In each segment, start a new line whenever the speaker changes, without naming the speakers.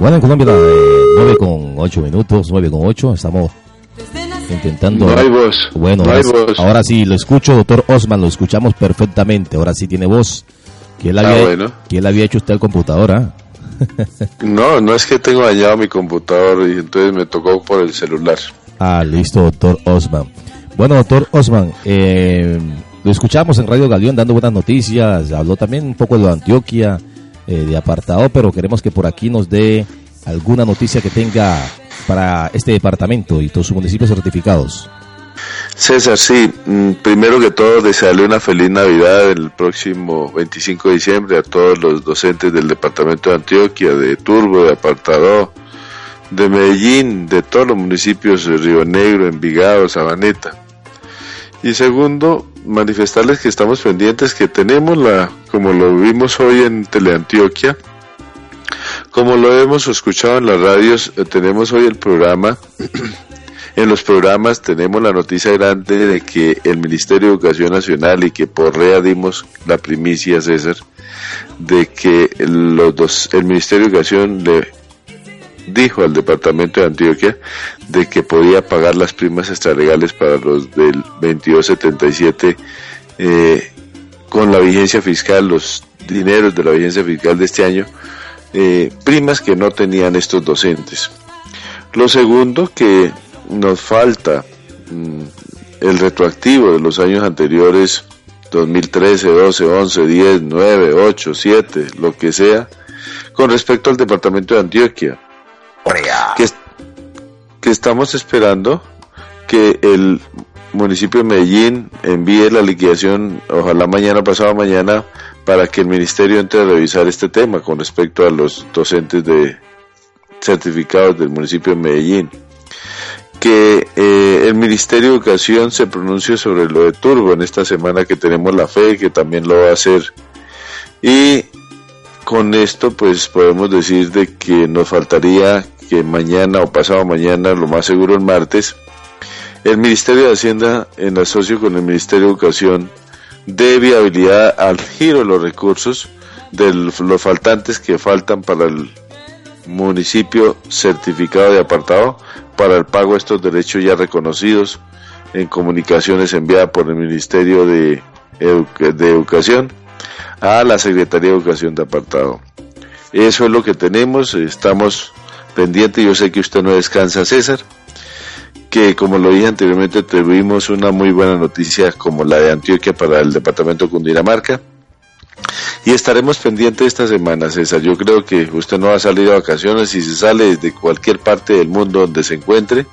Bueno, en Colombia, eh, 9 con 8 minutos, 9 con 8, estamos intentando.
No hay voz.
Bueno,
no hay
ahora,
voz.
ahora sí, lo escucho, doctor Osman, lo escuchamos perfectamente. Ahora sí tiene voz. ¿Quién le
Ah,
había,
bueno.
¿quién le había hecho usted al computador? ah?
No, no es que tengo dañado mi computador y entonces me tocó por el celular.
Ah, listo, doctor Osman. Bueno, doctor Osman, eh, lo escuchamos en Radio Galeón dando buenas noticias, habló también un poco de lo de Antioquia, eh, de apartado, pero queremos que por aquí nos dé alguna noticia que tenga para este departamento y todos sus municipios certificados.
César, sí, mm, primero que todo desearle una feliz Navidad el próximo 25 de diciembre a todos los docentes del departamento de Antioquia, de Turbo, de Apartado, de Medellín, de todos los municipios de Río Negro, Envigado, Sabaneta. Y segundo, manifestarles que estamos pendientes, que tenemos la, como lo vimos hoy en Teleantioquia, como lo hemos escuchado en las radios, eh, tenemos hoy el programa en los programas tenemos la noticia grande de que el Ministerio de Educación Nacional y que por REA dimos la primicia, César, de que los dos, el Ministerio de Educación le dijo al Departamento de Antioquia de que podía pagar las primas extralegales para los del 2277 eh, con la vigencia fiscal, los dineros de la vigencia fiscal de este año, eh, primas que no tenían estos docentes. Lo segundo, que nos falta mm, el retroactivo de los años anteriores, 2013, 12, 11, 10, 9, 8, 7, lo que sea, con respecto al departamento de Antioquia. Que, que estamos esperando que el municipio de Medellín envíe la liquidación, ojalá mañana, pasado mañana, para que el ministerio entre a revisar este tema con respecto a los docentes de certificados del municipio de Medellín que eh, el Ministerio de Educación se pronuncie sobre lo de Turbo en esta semana que tenemos la fe, que también lo va a hacer. Y con esto pues podemos decir de que nos faltaría que mañana o pasado mañana, lo más seguro el martes, el Ministerio de Hacienda en asocio con el Ministerio de Educación dé viabilidad al giro de los recursos de los faltantes que faltan para el municipio certificado de apartado para el pago de estos derechos ya reconocidos en comunicaciones enviadas por el Ministerio de, de Educación a la Secretaría de Educación de apartado. Eso es lo que tenemos, estamos pendientes, yo sé que usted no descansa, César, que como lo dije anteriormente tuvimos una muy buena noticia como la de Antioquia para el departamento de Cundinamarca. Y estaremos pendientes esta semana, César. Yo creo que usted no va a salir de vacaciones. Si se sale desde cualquier parte del mundo donde se encuentre,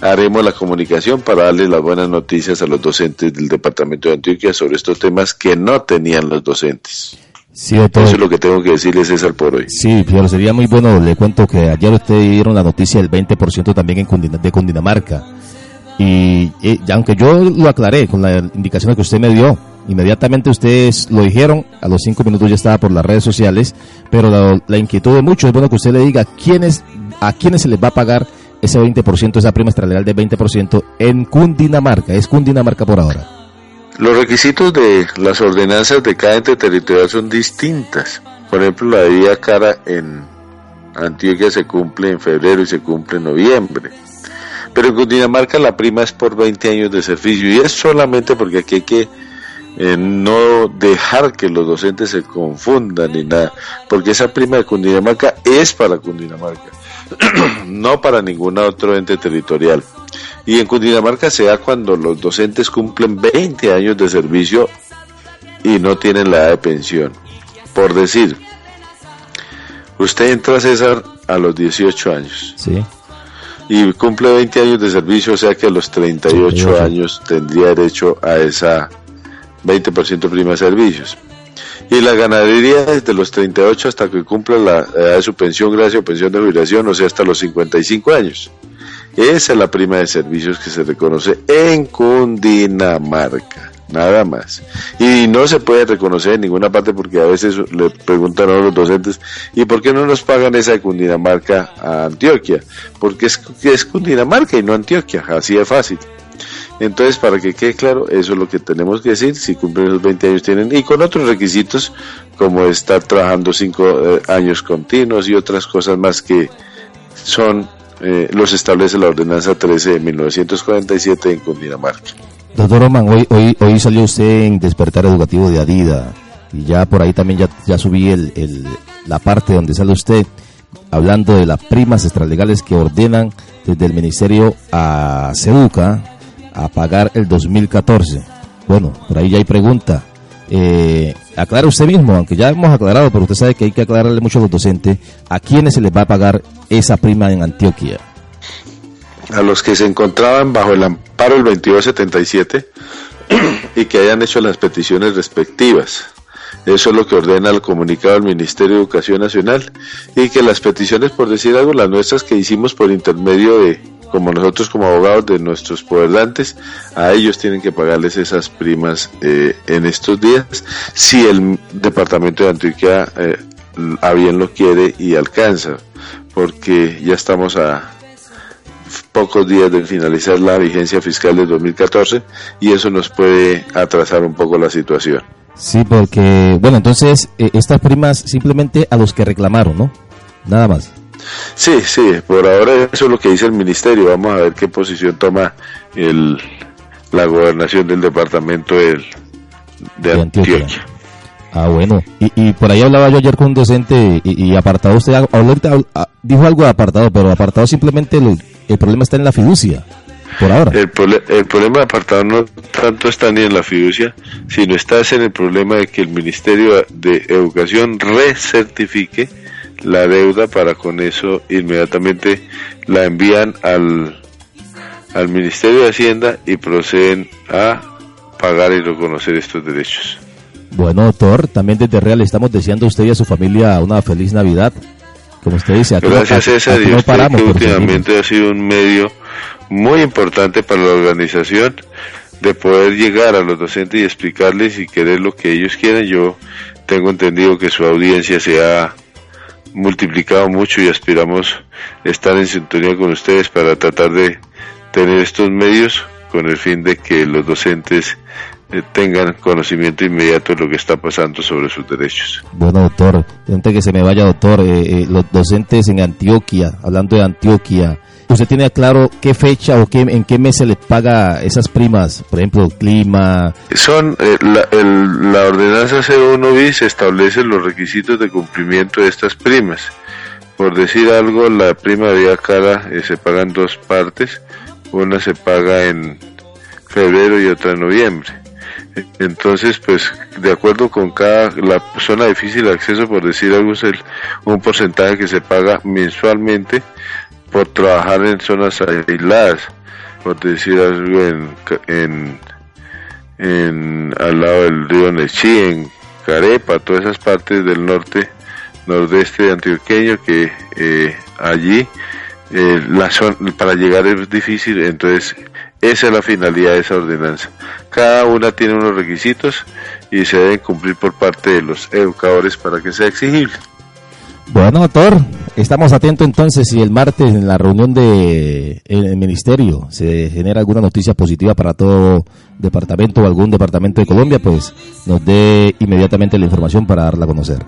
haremos la comunicación para darle las buenas noticias a los docentes del departamento de Antioquia sobre estos temas que no tenían los docentes.
Sí, doctor.
Eso es lo que tengo que decirle, César, por hoy.
Sí, pero sería muy bueno, le cuento que ayer ustedes dieron la noticia del 20% también en Cundina- de Cundinamarca. Y, y aunque yo lo aclaré con la indicación que usted me dio, inmediatamente ustedes lo dijeron, a los cinco minutos ya estaba por las redes sociales, pero la, la inquietud de muchos es bueno que usted le diga quiénes, a quiénes se les va a pagar ese 20%, esa prima extralegal del 20% en Cundinamarca. Es Cundinamarca por ahora.
Los requisitos de las ordenanzas de cada ente territorial son distintas. Por ejemplo, la Vía Cara en Antioquia se cumple en febrero y se cumple en noviembre. Pero en Cundinamarca la prima es por 20 años de servicio y es solamente porque aquí hay que eh, no dejar que los docentes se confundan ni nada, porque esa prima de Cundinamarca es para Cundinamarca, no para ningún otro ente territorial. Y en Cundinamarca se da cuando los docentes cumplen 20 años de servicio y no tienen la edad de pensión. Por decir, usted entra, César, a los 18 años
Sí.
y cumple 20 años de servicio, o sea que a los 38
38.
años tendría derecho a esa 20% prima de servicios. Y la ganadería desde los 38 hasta que cumpla la edad de su pensión, gracias o pensión de jubilación, o sea, hasta los 55 años. Esa es la prima de servicios que se reconoce en Cundinamarca, nada más. Y no se puede reconocer en ninguna parte porque a veces le preguntan a los docentes, ¿y por qué no nos pagan esa de Cundinamarca a Antioquia? Porque es, es Cundinamarca y no Antioquia, así de fácil. Entonces, para que quede claro, eso es lo que tenemos que decir, si cumplen los 20 años tienen, y con otros requisitos como estar trabajando 5 eh, años continuos y otras cosas más que son, eh, los establece la ordenanza 13 de 1947 en Cundinamarca.
Doctor Roman, hoy, hoy, salió usted en Despertar Educativo de Adida y ya por ahí también ya, ya subí el, el, la parte donde sale usted hablando de las primas extralegales que ordenan desde el Ministerio a Ceuca a pagar el 2014. Bueno, por ahí ya hay pregunta. Eh, aclara usted mismo, aunque ya hemos aclarado, pero usted sabe que hay que aclararle mucho a los docentes, ¿a quiénes se les va a pagar esa prima en Antioquia?
A los que se encontraban bajo el amparo del 2277 y que hayan hecho las peticiones respectivas. Eso es lo que ordena el comunicado del Ministerio de Educación Nacional y que las peticiones, por decir algo, las nuestras que hicimos por intermedio de, como nosotros como abogados de nuestros poderdantes, a ellos tienen que pagarles esas primas eh, en estos días, si el departamento de Antioquia eh, a bien lo quiere y alcanza, porque ya estamos a pocos días de finalizar la vigencia fiscal del 2014 y eso nos puede atrasar un poco la situación.
Sí, porque, bueno, entonces eh, estas primas simplemente a los que reclamaron, ¿no? Nada más.
Sí, sí, por ahora eso es lo que dice el ministerio. Vamos a ver qué posición toma el, la gobernación del departamento del, de, Antioquia.
Ah, bueno. Y, y por ahí hablaba yo ayer con un docente y, apartado usted, ahorita dijo algo de apartado, pero apartado simplemente el problema está en la fiducia por ahora.
El, el problema de apartado no tanto está ni en la fiducia, sino está en el problema de que el Ministerio de Educación recertifique la deuda para con eso inmediatamente la envían al, al Ministerio de Hacienda y proceden a pagar y reconocer estos derechos.
Bueno, doctor, también desde Real estamos deseando a usted y a su familia una feliz Navidad. Como usted dice,
aquí Gracias, César. no paramos. últimamente ha sido un medio muy importante para la organización de poder llegar a los docentes y explicarles y querer lo que ellos quieren. Yo tengo entendido que su audiencia se ha multiplicado mucho y aspiramos estar en sintonía con ustedes para tratar de tener estos medios con el fin de que los docentes tengan conocimiento inmediato de lo que está pasando sobre sus derechos.
Bueno, doctor, antes que se me vaya, doctor, eh, eh, los docentes en Antioquia, hablando de Antioquia, ¿usted tiene claro qué fecha o qué, en qué mes se les paga esas primas? Por ejemplo, clima.
Son, la, la ordenanza 01 bis establece los requisitos de cumplimiento de estas primas. Por decir algo, la prima de vía cara se paga en dos partes. Una se paga en febrero y otra en noviembre entonces, pues, de acuerdo con cada la zona difícil de acceso, por decir algo, es el, un porcentaje que se paga mensualmente por trabajar en zonas aisladas, por decir algo, en, en, al lado del río Nechí, en Carepa, todas esas partes del norte, nordeste antioqueño que eh, allí eh, la zona, para llegar es difícil, entonces esa es la finalidad de esa ordenanza. Cada una tiene unos requisitos y se deben cumplir por parte de los educadores para que sea exigible.
Bueno, doctor, estamos atentos entonces si el martes en la reunión del el ministerio se genera alguna noticia positiva para todo departamento o algún departamento de Colombia, pues nos dé inmediatamente la información para darla a conocer.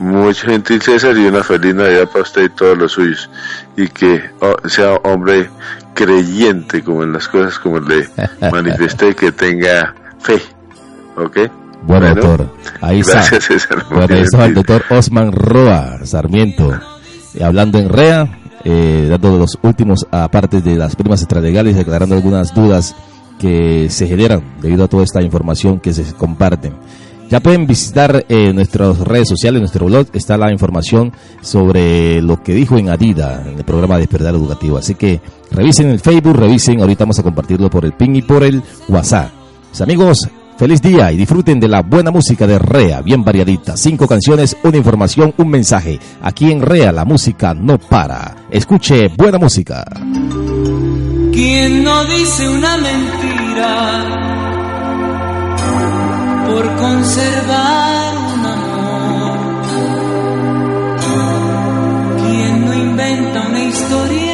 Muy gentil César y una feliz Navidad para usted y todos los suyos. Y que oh, sea hombre creyente como en las cosas como le manifesté, que tenga fe. ¿Ok?
Bueno, doctor. Ahí gracias, está. César. Bueno, eso es el doctor Osman Roa Sarmiento. Eh, hablando en REA, eh, dando los últimos apartes de las primas extralegales, declarando algunas dudas que se generan debido a toda esta información que se comparten. Ya pueden visitar eh, nuestras redes sociales, nuestro blog, está la información sobre lo que dijo en Adida, en el programa de Despertar Educativo. Así que revisen el Facebook, revisen, ahorita vamos a compartirlo por el ping y por el WhatsApp. Mis amigos, feliz día y disfruten de la buena música de Rea, bien variadita. Cinco canciones, una información, un mensaje. Aquí en Rea la música no para. Escuche buena música.
¿Quién no dice una mentira? Por conservar un amor. ¿Quién no inventa una historia?